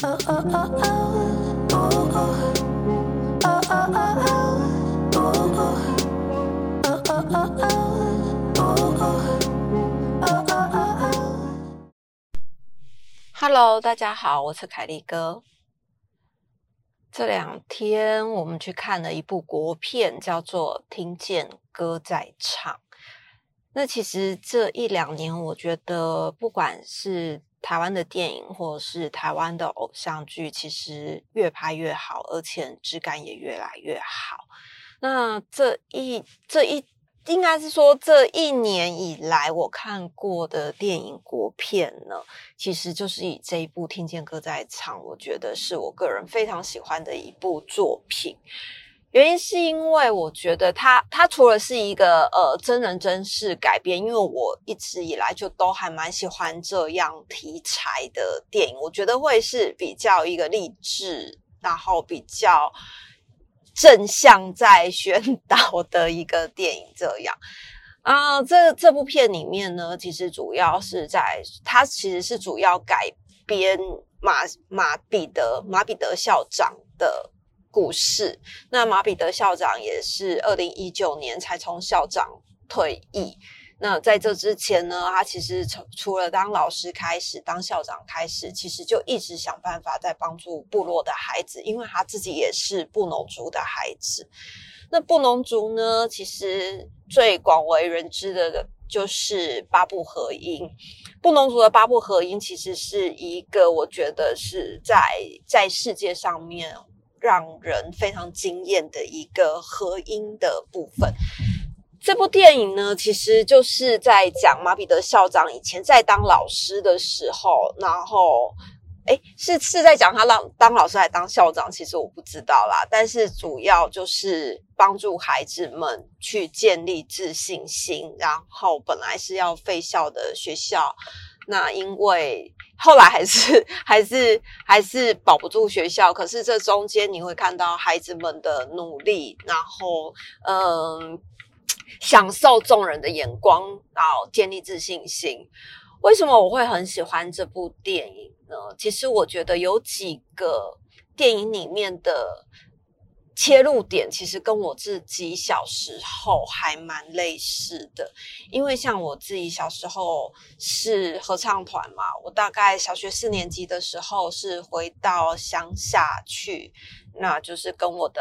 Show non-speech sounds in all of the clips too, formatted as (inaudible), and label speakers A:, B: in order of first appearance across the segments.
A: Hello，大家好，我是凯利哥。这两天我们去看了一部国片，叫做《听见歌在唱》。那其实这一两年，我觉得不管是台湾的电影，或者是台湾的偶像剧，其实越拍越好，而且质感也越来越好。那这一这一。应该是说，这一年以来我看过的电影国片呢，其实就是以这一部《听见歌在唱》，我觉得是我个人非常喜欢的一部作品。原因是因为我觉得它，它除了是一个呃真人真事改编，因为我一直以来就都还蛮喜欢这样题材的电影，我觉得会是比较一个励志，然后比较。正向在宣导的一个电影，这样啊，这这部片里面呢，其实主要是在它其实是主要改编马马彼得马彼得校长的故事。那马彼得校长也是二零一九年才从校长退役。那在这之前呢，他其实从除了当老师开始，当校长开始，其实就一直想办法在帮助部落的孩子，因为他自己也是布农族的孩子。那布农族呢，其实最广为人知的就是八部合音。布农族的八部合音，其实是一个我觉得是在在世界上面让人非常惊艳的一个合音的部分。这部电影呢，其实就是在讲马彼得校长以前在当老师的时候，然后，哎，是是在讲他当当老师还当校长，其实我不知道啦。但是主要就是帮助孩子们去建立自信心。然后本来是要废校的学校，那因为后来还是还是还是保不住学校。可是这中间你会看到孩子们的努力，然后，嗯。享受众人的眼光，然后建立自信心。为什么我会很喜欢这部电影呢？其实我觉得有几个电影里面的切入点，其实跟我自己小时候还蛮类似的。因为像我自己小时候是合唱团嘛，我大概小学四年级的时候是回到乡下去，那就是跟我的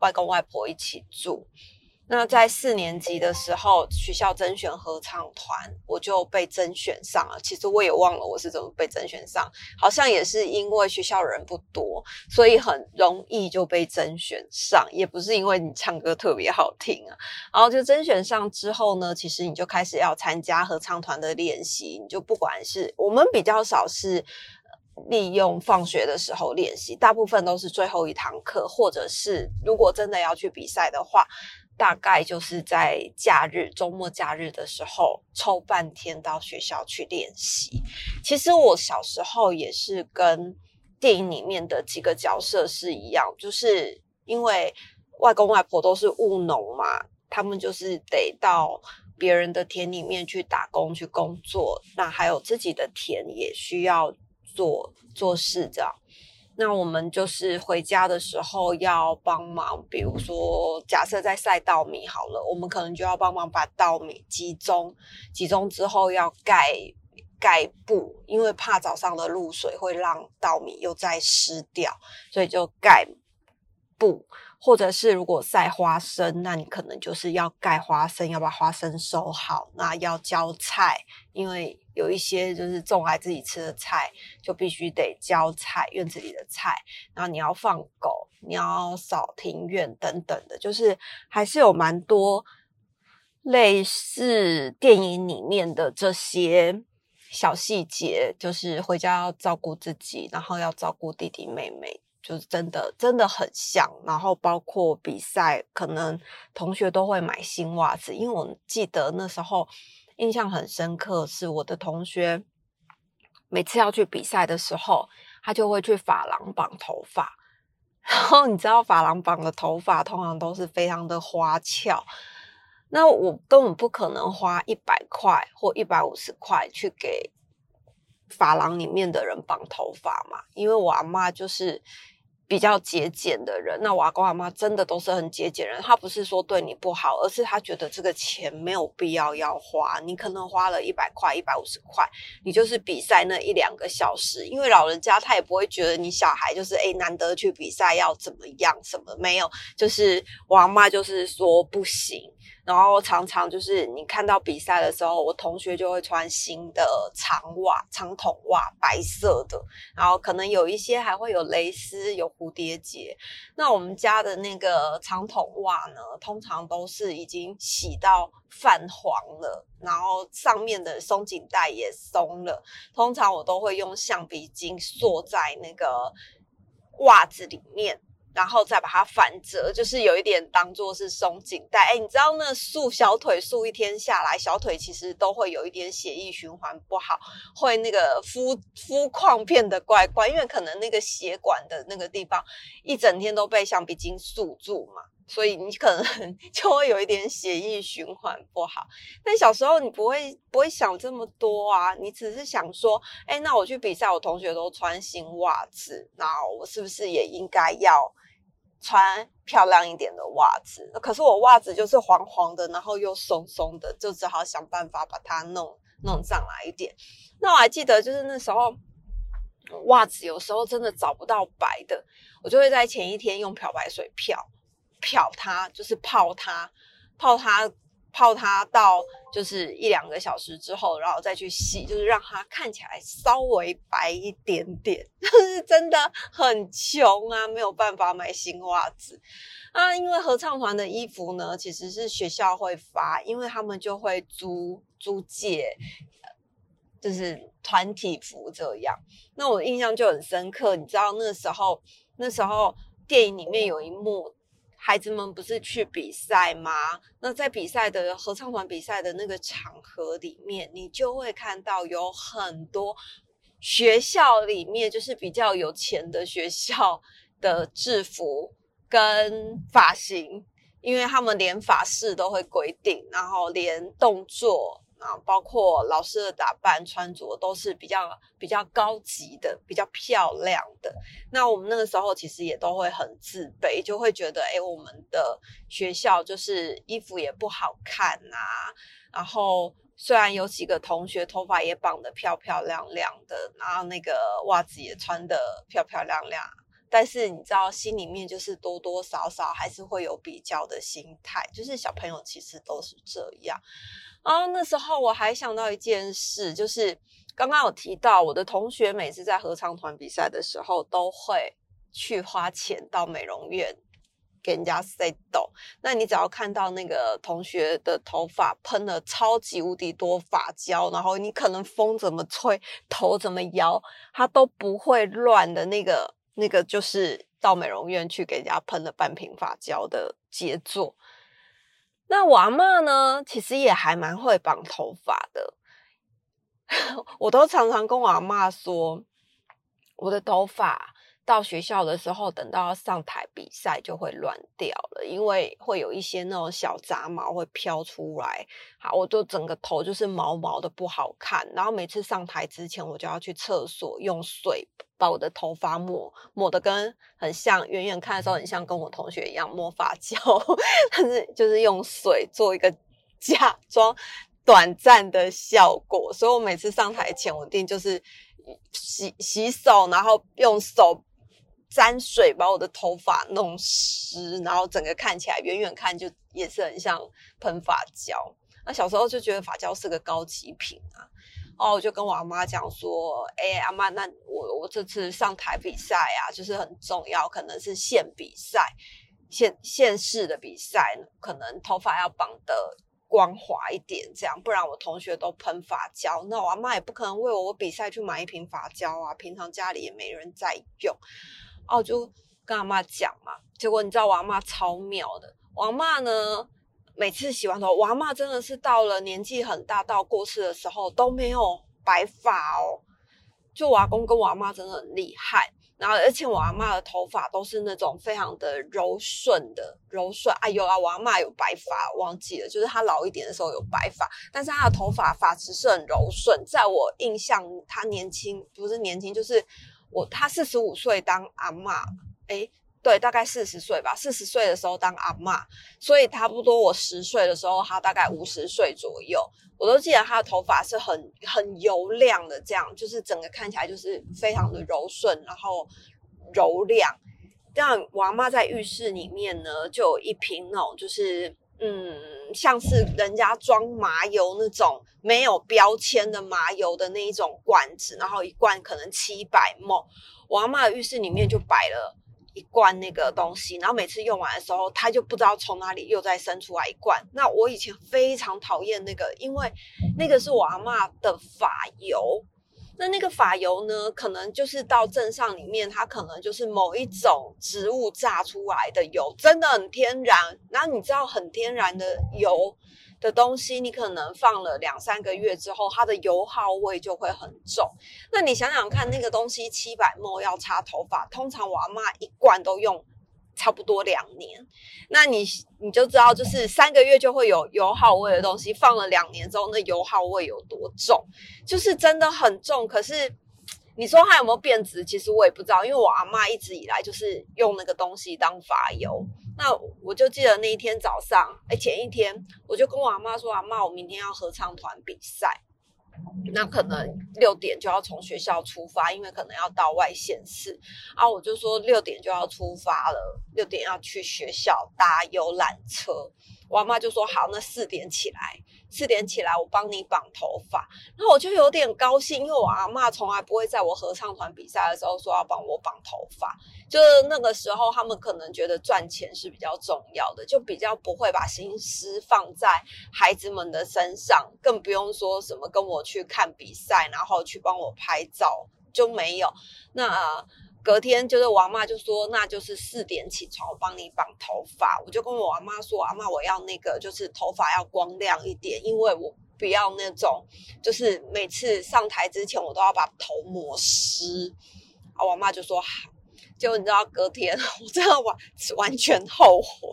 A: 外公外婆一起住。那在四年级的时候，学校甄选合唱团，我就被甄选上了。其实我也忘了我是怎么被甄选上，好像也是因为学校人不多，所以很容易就被甄选上。也不是因为你唱歌特别好听啊。然后就甄选上之后呢，其实你就开始要参加合唱团的练习。你就不管是我们比较少是利用放学的时候练习，大部分都是最后一堂课，或者是如果真的要去比赛的话。大概就是在假日、周末假日的时候，抽半天到学校去练习。其实我小时候也是跟电影里面的几个角色是一样，就是因为外公外婆都是务农嘛，他们就是得到别人的田里面去打工去工作，那还有自己的田也需要做做事这样。那我们就是回家的时候要帮忙，比如说假设在晒稻米好了，我们可能就要帮忙把稻米集中，集中之后要盖盖布，因为怕早上的露水会让稻米又再湿掉，所以就盖布。或者是如果晒花生，那你可能就是要盖花生，要把花生收好。那要浇菜，因为有一些就是种来自己吃的菜，就必须得浇菜，院子里的菜。然后你要放狗，你要扫庭院等等的，就是还是有蛮多类似电影里面的这些小细节，就是回家要照顾自己，然后要照顾弟弟妹妹。就是真的真的很像，然后包括比赛，可能同学都会买新袜子，因为我记得那时候印象很深刻，是我的同学每次要去比赛的时候，他就会去发廊绑头发，(laughs) 然后你知道发廊绑的头发通常都是非常的花俏，那我根本不可能花一百块或一百五十块去给。发廊里面的人绑头发嘛，因为我阿妈就是比较节俭的人。那我阿公阿妈真的都是很节俭人，他不是说对你不好，而是他觉得这个钱没有必要要花。你可能花了一百块、一百五十块，你就是比赛那一两个小时，因为老人家他也不会觉得你小孩就是诶难得去比赛要怎么样什么没有，就是我阿妈就是说不行。然后常常就是你看到比赛的时候，我同学就会穿新的长袜、长筒袜，白色的，然后可能有一些还会有蕾丝、有蝴蝶结。那我们家的那个长筒袜呢，通常都是已经洗到泛黄了，然后上面的松紧带也松了。通常我都会用橡皮筋锁在那个袜子里面。然后再把它反折，就是有一点当做是松紧带。哎，你知道那束小腿束一天下来，小腿其实都会有一点血液循环不好，会那个肤肤况变得怪怪，因为可能那个血管的那个地方一整天都被橡皮筋束住嘛，所以你可能 (laughs) 就会有一点血液循环不好。但小时候你不会不会想这么多啊，你只是想说，哎，那我去比赛，我同学都穿新袜子，那我是不是也应该要？穿漂亮一点的袜子，可是我袜子就是黄黄的，然后又松松的，就只好想办法把它弄弄上来一点。那我还记得，就是那时候袜子有时候真的找不到白的，我就会在前一天用漂白水漂漂它，就是泡它，泡它。泡它到就是一两个小时之后，然后再去洗，就是让它看起来稍微白一点点。(laughs) 但是真的很穷啊，没有办法买新袜子啊。因为合唱团的衣服呢，其实是学校会发，因为他们就会租租借，就是团体服这样。那我印象就很深刻，你知道那时候那时候电影里面有一幕。孩子们不是去比赛吗？那在比赛的合唱团比赛的那个场合里面，你就会看到有很多学校里面就是比较有钱的学校的制服跟发型，因为他们连法式都会规定，然后连动作。啊，包括老师的打扮、穿着都是比较比较高级的、比较漂亮的。那我们那个时候其实也都会很自卑，就会觉得，哎，我们的学校就是衣服也不好看啊。然后虽然有几个同学头发也绑得漂漂亮亮的，然后那个袜子也穿得漂漂亮亮，但是你知道，心里面就是多多少少还是会有比较的心态，就是小朋友其实都是这样。然后那时候我还想到一件事，就是刚刚有提到我的同学每次在合唱团比赛的时候，都会去花钱到美容院给人家 set 头。那你只要看到那个同学的头发喷了超级无敌多发胶，然后你可能风怎么吹，头怎么摇，它都不会乱的那个，那个就是到美容院去给人家喷了半瓶发胶的杰作。那我阿妈呢，其实也还蛮会绑头发的。(laughs) 我都常常跟我阿妈说，我的头发到学校的时候，等到上台比赛就会乱掉了，因为会有一些那种小杂毛会飘出来。好，我就整个头就是毛毛的，不好看。然后每次上台之前，我就要去厕所用水。把我的头发抹抹的跟很像，远远看的时候很像跟我同学一样抹发胶，(laughs) 但是就是用水做一个 (laughs) 假装短暂的效果。所以我每次上台前，我一定就是洗洗手，然后用手沾水把我的头发弄湿，然后整个看起来远远看就也是很像喷发胶。那小时候就觉得发胶是个高级品啊。哦，我就跟我阿妈讲说，哎，阿妈，那我我这次上台比赛啊，就是很重要，可能是县比赛、县县市的比赛，可能头发要绑的光滑一点，这样，不然我同学都喷发胶，那我阿妈也不可能为我比赛去买一瓶发胶啊，平常家里也没人在用，哦，就跟阿妈讲嘛，结果你知道我阿妈超妙的，我阿妈呢。每次洗完头，我阿妈真的是到了年纪很大到过世的时候都没有白发哦，就我阿公跟我阿妈真的很厉害。然后，而且我阿妈的头发都是那种非常的柔顺的柔顺。哎呦啊，我阿妈有白发，忘记了，就是她老一点的时候有白发，但是她的头发发质是很柔顺。在我印象，她年轻不是年轻，就是我她四十五岁当阿妈，哎，对，大概四十岁吧，四十岁的时候当阿妈，所以差不多我十岁的时候，她大概五十岁左右。我都记得她的头发是很很油亮的，这样就是整个看起来就是非常的柔顺，然后柔亮。这样，我阿妈在浴室里面呢，就有一瓶那种，就是嗯，像是人家装麻油那种没有标签的麻油的那一种罐子，然后一罐可能七百沫。我阿妈的浴室里面就摆了。一罐那个东西，然后每次用完的时候，它就不知道从哪里又再生出来一罐。那我以前非常讨厌那个，因为那个是我阿妈的发油。那那个发油呢，可能就是到镇上里面，它可能就是某一种植物榨出来的油，真的很天然。然后你知道，很天然的油。的东西，你可能放了两三个月之后，它的油耗味就会很重。那你想想看，那个东西七百沫要擦头发，通常我阿妈一罐都用差不多两年。那你你就知道，就是三个月就会有油耗味的东西，放了两年之后，那油耗味有多重，就是真的很重。可是你说它有没有变质？其实我也不知道，因为我阿妈一直以来就是用那个东西当发油。那我就记得那一天早上，哎，前一天我就跟我阿妈说：“阿妈，我明天要合唱团比赛，那可能六点就要从学校出发，因为可能要到外县市。”啊，我就说六点就要出发了，六点要去学校搭游览车。我阿妈就说：“好，那四点起来。”四点起来，我帮你绑头发，然后我就有点高兴，因为我阿妈从来不会在我合唱团比赛的时候说要帮我绑头发，就是那个时候他们可能觉得赚钱是比较重要的，就比较不会把心思放在孩子们的身上，更不用说什么跟我去看比赛，然后去帮我拍照就没有。那。隔天就是我阿妈就说，那就是四点起床，我帮你绑头发。我就跟我阿妈说，阿妈我要那个就是头发要光亮一点，因为我不要那种就是每次上台之前我都要把头抹湿。啊，王妈就说好。就你知道隔天 (laughs) 我真的完完全后悔。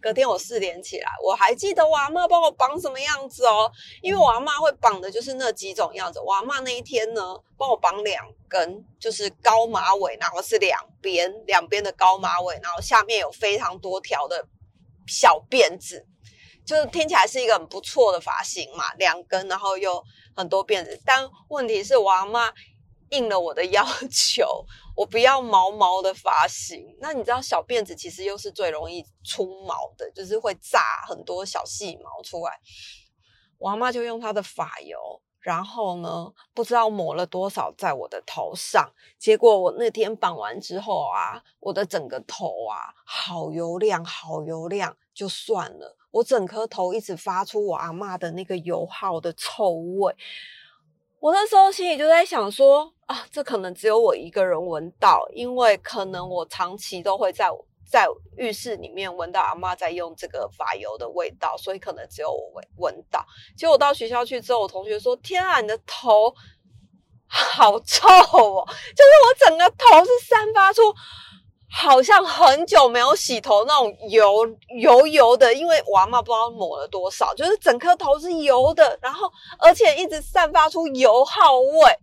A: 隔天我四点起来，我还记得我阿妈帮我绑什么样子哦，因为我阿妈会绑的就是那几种样子。我阿妈那一天呢，帮我绑两根，就是高马尾，然后是两边两边的高马尾，然后下面有非常多条的小辫子，就是听起来是一个很不错的发型嘛，两根，然后又很多辫子。但问题是我阿妈应了我的要求。我不要毛毛的发型，那你知道小辫子其实又是最容易出毛的，就是会炸很多小细毛出来。我阿妈就用她的发油，然后呢，不知道抹了多少在我的头上，结果我那天绑完之后啊，我的整个头啊，好油亮，好油亮，就算了，我整颗头一直发出我阿妈的那个油耗的臭味。我那时候心里就在想说啊，这可能只有我一个人闻到，因为可能我长期都会在在浴室里面闻到阿妈在用这个发油的味道，所以可能只有我闻闻到。结果我到学校去之后，我同学说：“天啊，你的头好臭哦！” (laughs) 就是我整个头是散发出。好像很久没有洗头那种油油油的，因为我阿妈不知道抹了多少，就是整颗头是油的，然后而且一直散发出油耗味。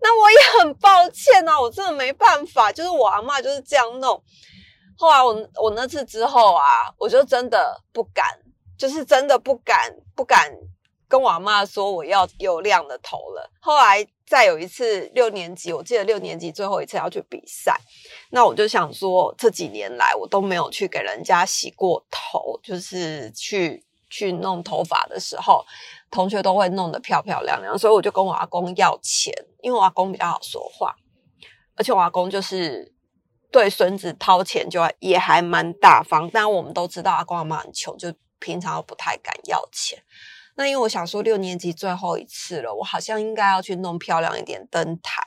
A: 那我也很抱歉啊，我真的没办法，就是我阿妈就是这样弄。后来我我那次之后啊，我就真的不敢，就是真的不敢不敢跟我阿妈说我要油亮的头了。后来。再有一次六年级，我记得六年级最后一次要去比赛，那我就想说，这几年来我都没有去给人家洗过头，就是去去弄头发的时候，同学都会弄得漂漂亮亮，所以我就跟我阿公要钱，因为我阿公比较好说话，而且我阿公就是对孙子掏钱就也还蛮大方，但我们都知道阿公阿妈很穷，就平常不太敢要钱。那因为我想说六年级最后一次了，我好像应该要去弄漂亮一点登台，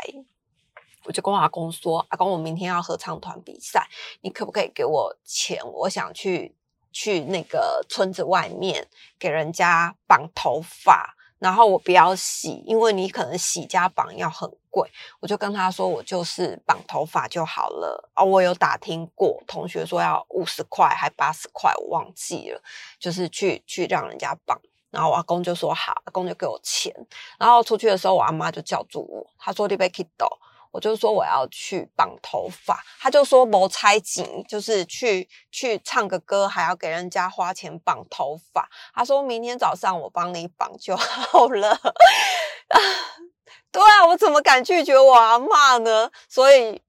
A: 我就跟我阿公说：“阿公，我明天要合唱团比赛，你可不可以给我钱？我想去去那个村子外面给人家绑头发，然后我不要洗，因为你可能洗加绑要很贵。我就跟他说，我就是绑头发就好了。哦，我有打听过，同学说要五十块还八十块，我忘记了，就是去去让人家绑。然后我阿公就说好，阿公就给我钱。然后出去的时候，我阿妈就叫住我，她说你被 k i d 我就说我要去绑头发，他就说谋猜紧，就是去去唱个歌，还要给人家花钱绑头发。他说明天早上我帮你绑就好了。(laughs) 对啊，我怎么敢拒绝我阿妈呢？所以。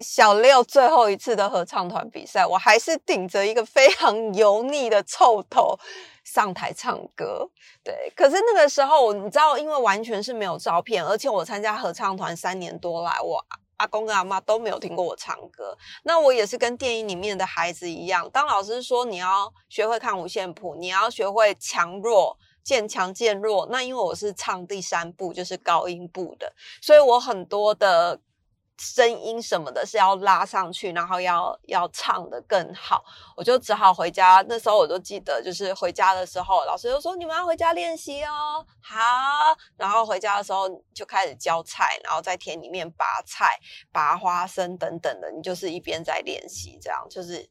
A: 小六最后一次的合唱团比赛，我还是顶着一个非常油腻的臭头上台唱歌。对，可是那个时候，你知道，因为完全是没有照片，而且我参加合唱团三年多来，我阿公跟阿妈都没有听过我唱歌。那我也是跟电影里面的孩子一样，当老师说你要学会看五线谱，你要学会强弱渐强渐弱。那因为我是唱第三部，就是高音部的，所以我很多的。声音什么的是要拉上去，然后要要唱的更好，我就只好回家。那时候我都记得，就是回家的时候，老师就说你们要回家练习哦。好，然后回家的时候就开始浇菜，然后在田里面拔菜、拔花生等等的，你就是一边在练习，这样就是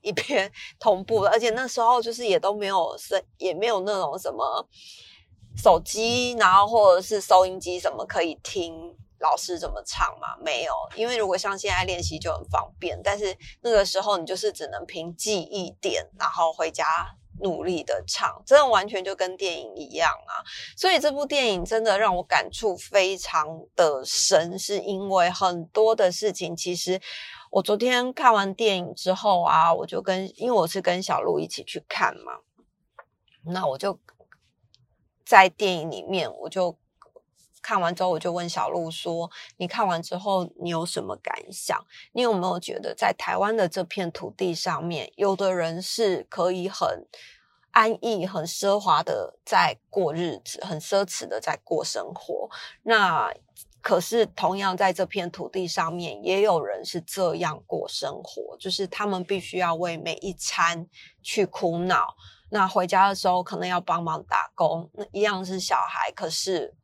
A: 一边 (laughs) 同步的。而且那时候就是也都没有声，也没有那种什么手机，然后或者是收音机什么可以听。老师怎么唱嘛？没有，因为如果像现在练习就很方便，但是那个时候你就是只能凭记忆点，然后回家努力的唱，真的完全就跟电影一样啊！所以这部电影真的让我感触非常的深，是因为很多的事情，其实我昨天看完电影之后啊，我就跟因为我是跟小鹿一起去看嘛，那我就在电影里面我就。看完之后，我就问小鹿说：“你看完之后，你有什么感想？你有没有觉得在台湾的这片土地上面，有的人是可以很安逸、很奢华的在过日子，很奢侈的在过生活？那可是同样在这片土地上面，也有人是这样过生活，就是他们必须要为每一餐去苦恼。那回家的时候，可能要帮忙打工，那一样是小孩，可是。”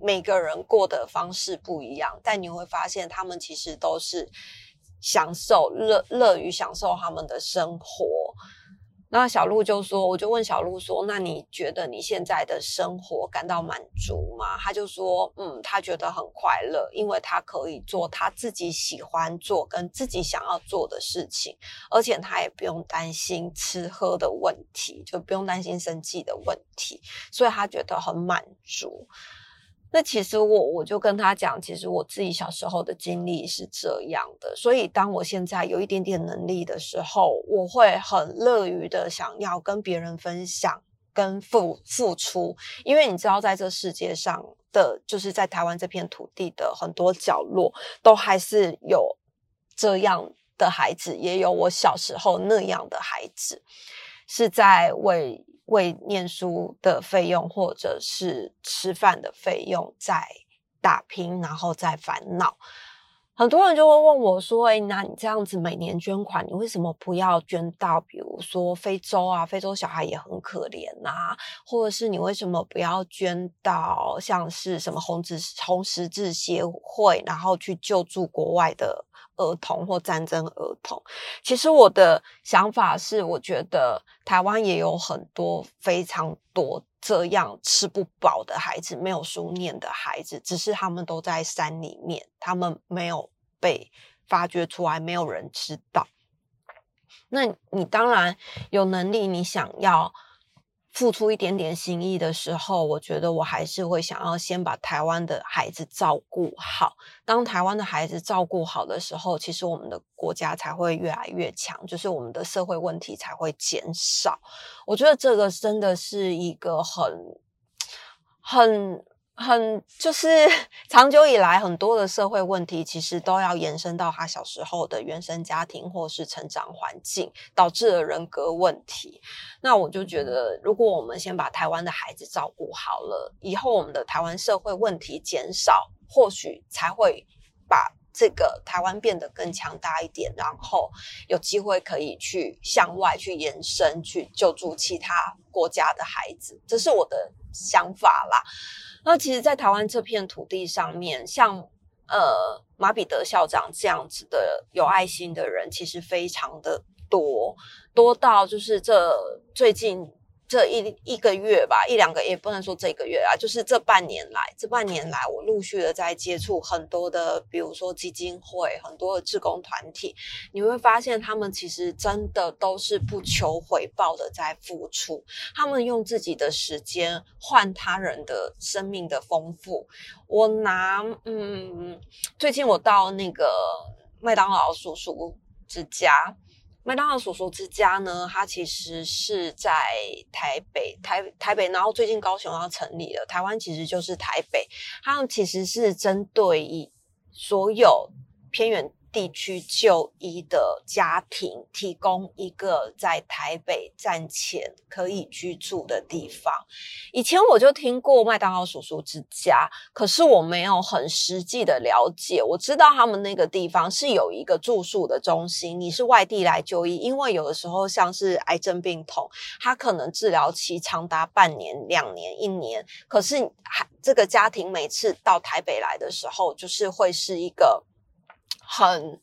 A: 每个人过的方式不一样，但你会发现他们其实都是享受乐乐于享受他们的生活。那小鹿就说：“我就问小鹿说，那你觉得你现在的生活感到满足吗？”他就说：“嗯，他觉得很快乐，因为他可以做他自己喜欢做跟自己想要做的事情，而且他也不用担心吃喝的问题，就不用担心生计的问题，所以他觉得很满足。”那其实我我就跟他讲，其实我自己小时候的经历是这样的，所以当我现在有一点点能力的时候，我会很乐于的想要跟别人分享、跟付付出，因为你知道，在这世界上的，就是在台湾这片土地的很多角落，都还是有这样的孩子，也有我小时候那样的孩子，是在为。为念书的费用或者是吃饭的费用在打拼，然后在烦恼。很多人就会问我说：“哎，那你这样子每年捐款，你为什么不要捐到比如说非洲啊？非洲小孩也很可怜呐，或者是你为什么不要捐到像是什么红十红十字协会，然后去救助国外的？”儿童或战争儿童，其实我的想法是，我觉得台湾也有很多非常多这样吃不饱的孩子，没有书念的孩子，只是他们都在山里面，他们没有被发掘出来，没有人知道。那你当然有能力，你想要。付出一点点心意的时候，我觉得我还是会想要先把台湾的孩子照顾好。当台湾的孩子照顾好的时候，其实我们的国家才会越来越强，就是我们的社会问题才会减少。我觉得这个真的是一个很很。很就是 (laughs) 长久以来，很多的社会问题其实都要延伸到他小时候的原生家庭或是成长环境，导致了人格问题。那我就觉得，如果我们先把台湾的孩子照顾好了，以后我们的台湾社会问题减少，或许才会把这个台湾变得更强大一点，然后有机会可以去向外去延伸，去救助其他国家的孩子。这是我的。想法啦。那其实，在台湾这片土地上面，像呃马彼得校长这样子的有爱心的人，其实非常的多，多到就是这最近。这一一个月吧，一两个也不能说这个月啊，就是这半年来，这半年来，我陆续的在接触很多的，比如说基金会，很多的志工团体，你会发现他们其实真的都是不求回报的在付出，他们用自己的时间换他人的生命的丰富。我拿，嗯，最近我到那个麦当劳叔叔之家。麦当劳叔叔之家呢，它其实是在台北，台台北，然后最近高雄要成立了，台湾其实就是台北，他们其实是针对以所有偏远。地区就医的家庭提供一个在台北站前可以居住的地方。以前我就听过麦当劳叔叔之家，可是我没有很实际的了解。我知道他们那个地方是有一个住宿的中心。你是外地来就医，因为有的时候像是癌症病童，他可能治疗期长达半年、两年、一年。可是还这个家庭每次到台北来的时候，就是会是一个。很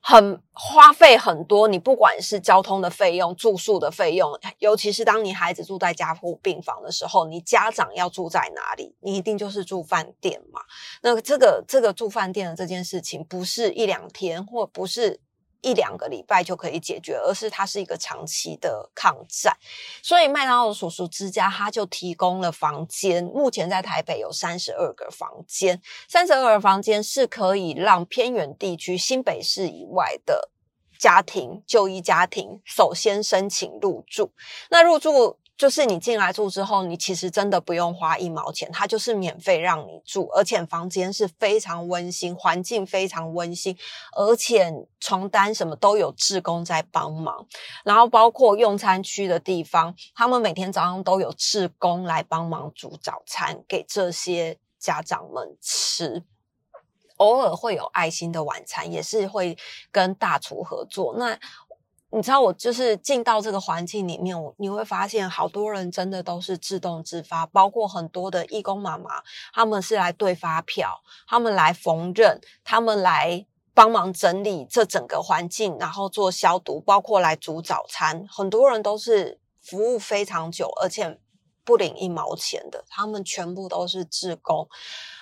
A: 很花费很多，你不管是交通的费用、住宿的费用，尤其是当你孩子住在加护病房的时候，你家长要住在哪里？你一定就是住饭店嘛。那这个这个住饭店的这件事情，不是一两天，或不是。一两个礼拜就可以解决，而是它是一个长期的抗战。所以麦当劳叔叔之家它就提供了房间，目前在台北有三十二个房间，三十二个房间是可以让偏远地区、新北市以外的家庭就医家庭首先申请入住。那入住。就是你进来住之后，你其实真的不用花一毛钱，它就是免费让你住，而且房间是非常温馨，环境非常温馨，而且床单什么都有志工在帮忙，然后包括用餐区的地方，他们每天早上都有志工来帮忙煮早餐给这些家长们吃，偶尔会有爱心的晚餐，也是会跟大厨合作。那你知道我就是进到这个环境里面，我你会发现好多人真的都是自动自发，包括很多的义工妈妈，他们是来对发票，他们来缝纫，他们来帮忙整理这整个环境，然后做消毒，包括来煮早餐，很多人都是服务非常久，而且不领一毛钱的，他们全部都是志工。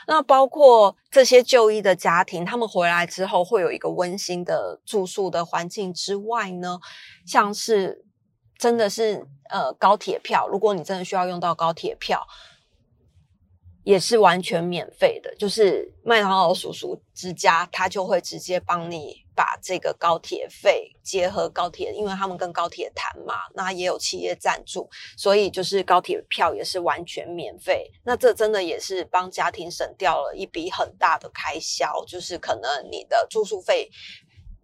A: 那包括这些就医的家庭，他们回来之后会有一个温馨的住宿的环境之外呢，像是真的是呃高铁票，如果你真的需要用到高铁票。也是完全免费的，就是麦当劳叔叔之家，他就会直接帮你把这个高铁费结合高铁，因为他们跟高铁谈嘛，那也有企业赞助，所以就是高铁票也是完全免费。那这真的也是帮家庭省掉了一笔很大的开销，就是可能你的住宿费。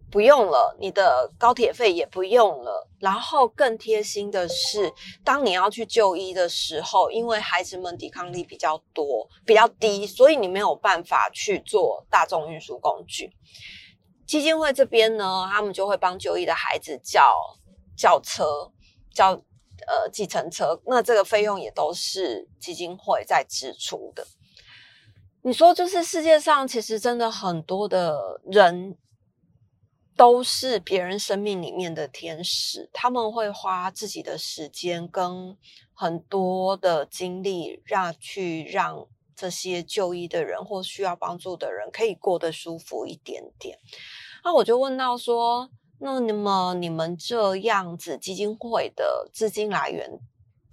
A: 不用了，你的高铁费也不用了。然后更贴心的是，当你要去就医的时候，因为孩子们抵抗力比较多、比较低，所以你没有办法去做大众运输工具。基金会这边呢，他们就会帮就医的孩子叫叫车、叫呃计程车。那这个费用也都是基金会在支出的。你说，就是世界上其实真的很多的人。都是别人生命里面的天使，他们会花自己的时间跟很多的精力，让去让这些就医的人或需要帮助的人可以过得舒服一点点。那我就问到说，那么你们这样子基金会的资金来源？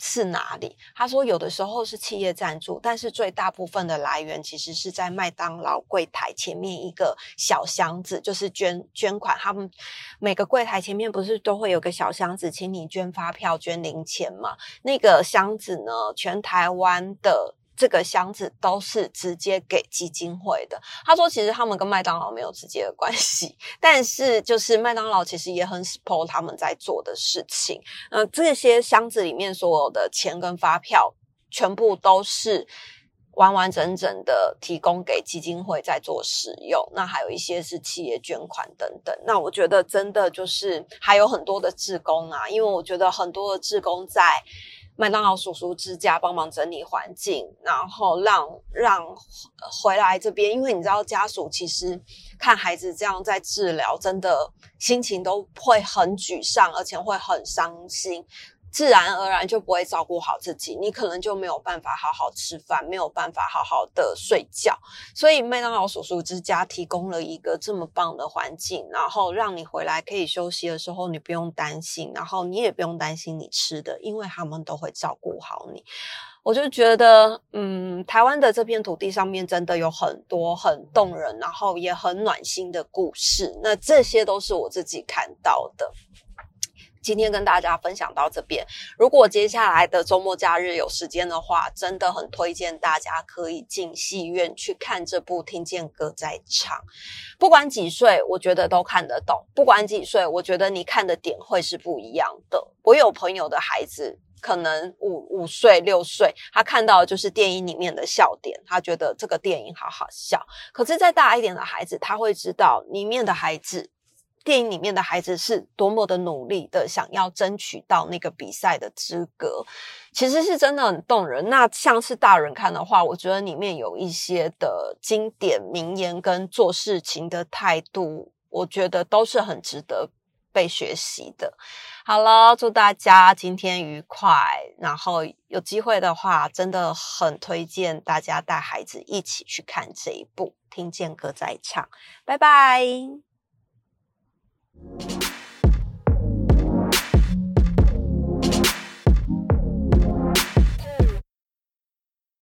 A: 是哪里？他说有的时候是企业赞助，但是最大部分的来源其实是在麦当劳柜台前面一个小箱子，就是捐捐款。他们每个柜台前面不是都会有个小箱子，请你捐发票、捐零钱嘛？那个箱子呢，全台湾的。这个箱子都是直接给基金会的。他说，其实他们跟麦当劳没有直接的关系，但是就是麦当劳其实也很 support 他们在做的事情。那，这些箱子里面所有的钱跟发票，全部都是完完整整的提供给基金会在做使用。那还有一些是企业捐款等等。那我觉得真的就是还有很多的志工啊，因为我觉得很多的志工在。麦当劳叔叔之家帮忙整理环境，然后让让回来这边，因为你知道家属其实看孩子这样在治疗，真的心情都会很沮丧，而且会很伤心。自然而然就不会照顾好自己，你可能就没有办法好好吃饭，没有办法好好的睡觉。所以麦当劳叔叔之家提供了一个这么棒的环境，然后让你回来可以休息的时候，你不用担心，然后你也不用担心你吃的，因为他们都会照顾好你。我就觉得，嗯，台湾的这片土地上面真的有很多很动人，然后也很暖心的故事。那这些都是我自己看到的。今天跟大家分享到这边。如果接下来的周末假日有时间的话，真的很推荐大家可以进戏院去看这部《听见歌在唱》。不管几岁，我觉得都看得懂。不管几岁，我觉得你看的点会是不一样的。我有朋友的孩子，可能五五岁、六岁，他看到的就是电影里面的笑点，他觉得这个电影好好笑。可是再大一点的孩子，他会知道里面的孩子。电影里面的孩子是多么的努力的想要争取到那个比赛的资格，其实是真的很动人。那像是大人看的话，我觉得里面有一些的经典名言跟做事情的态度，我觉得都是很值得被学习的。好了，祝大家今天愉快，然后有机会的话，真的很推荐大家带孩子一起去看这一部《听见歌在唱》。拜拜。Thank you.